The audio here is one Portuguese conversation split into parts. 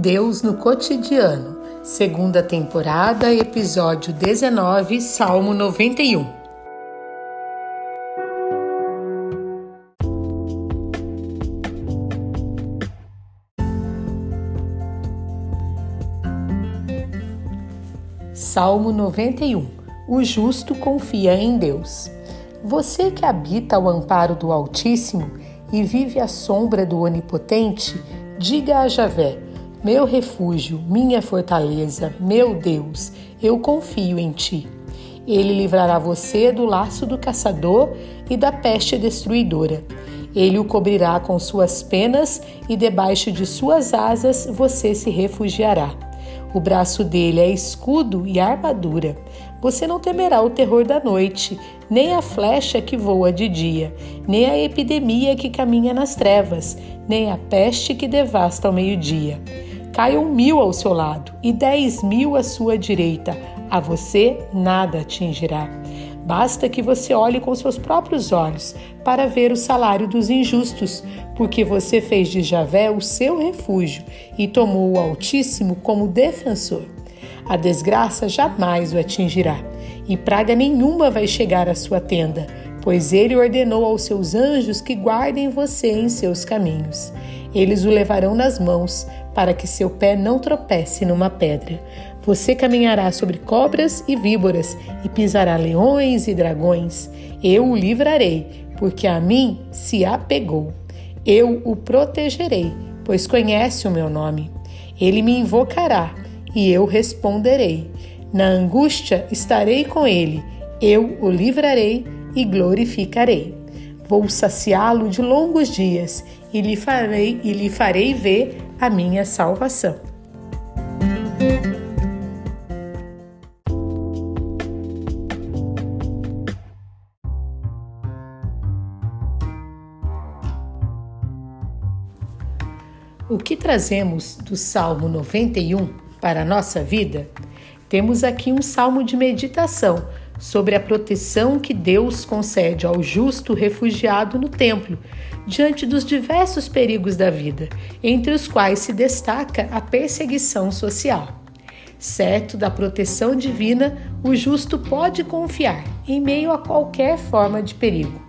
Deus no cotidiano, segunda temporada, episódio 19, Salmo 91. Salmo 91. O justo confia em Deus. Você que habita ao amparo do Altíssimo e vive à sombra do Onipotente, diga a Javé: meu refúgio, minha fortaleza, meu Deus, eu confio em ti. Ele livrará você do laço do caçador e da peste destruidora. Ele o cobrirá com suas penas e debaixo de suas asas você se refugiará. O braço dele é escudo e armadura. Você não temerá o terror da noite, nem a flecha que voa de dia, nem a epidemia que caminha nas trevas, nem a peste que devasta ao meio-dia. Caiam mil ao seu lado e dez mil à sua direita, a você nada atingirá. Basta que você olhe com seus próprios olhos para ver o salário dos injustos, porque você fez de Javé o seu refúgio e tomou o Altíssimo como defensor. A desgraça jamais o atingirá, e praga nenhuma vai chegar à sua tenda, pois ele ordenou aos seus anjos que guardem você em seus caminhos. Eles o levarão nas mãos, para que seu pé não tropece numa pedra. Você caminhará sobre cobras e víboras e pisará leões e dragões. Eu o livrarei, porque a mim se apegou. Eu o protegerei, pois conhece o meu nome. Ele me invocará e eu responderei. Na angústia estarei com ele, eu o livrarei e glorificarei. Vou saciá-lo de longos dias e lhe farei e lhe farei ver a minha salvação. O que trazemos do Salmo 91 para a nossa vida? Temos aqui um salmo de meditação sobre a proteção que Deus concede ao justo refugiado no templo, diante dos diversos perigos da vida, entre os quais se destaca a perseguição social. Certo da proteção divina, o justo pode confiar em meio a qualquer forma de perigo.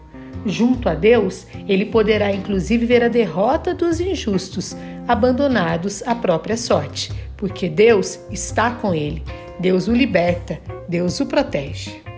Junto a Deus, ele poderá inclusive ver a derrota dos injustos, abandonados à própria sorte, porque Deus está com ele, Deus o liberta, Deus o protege.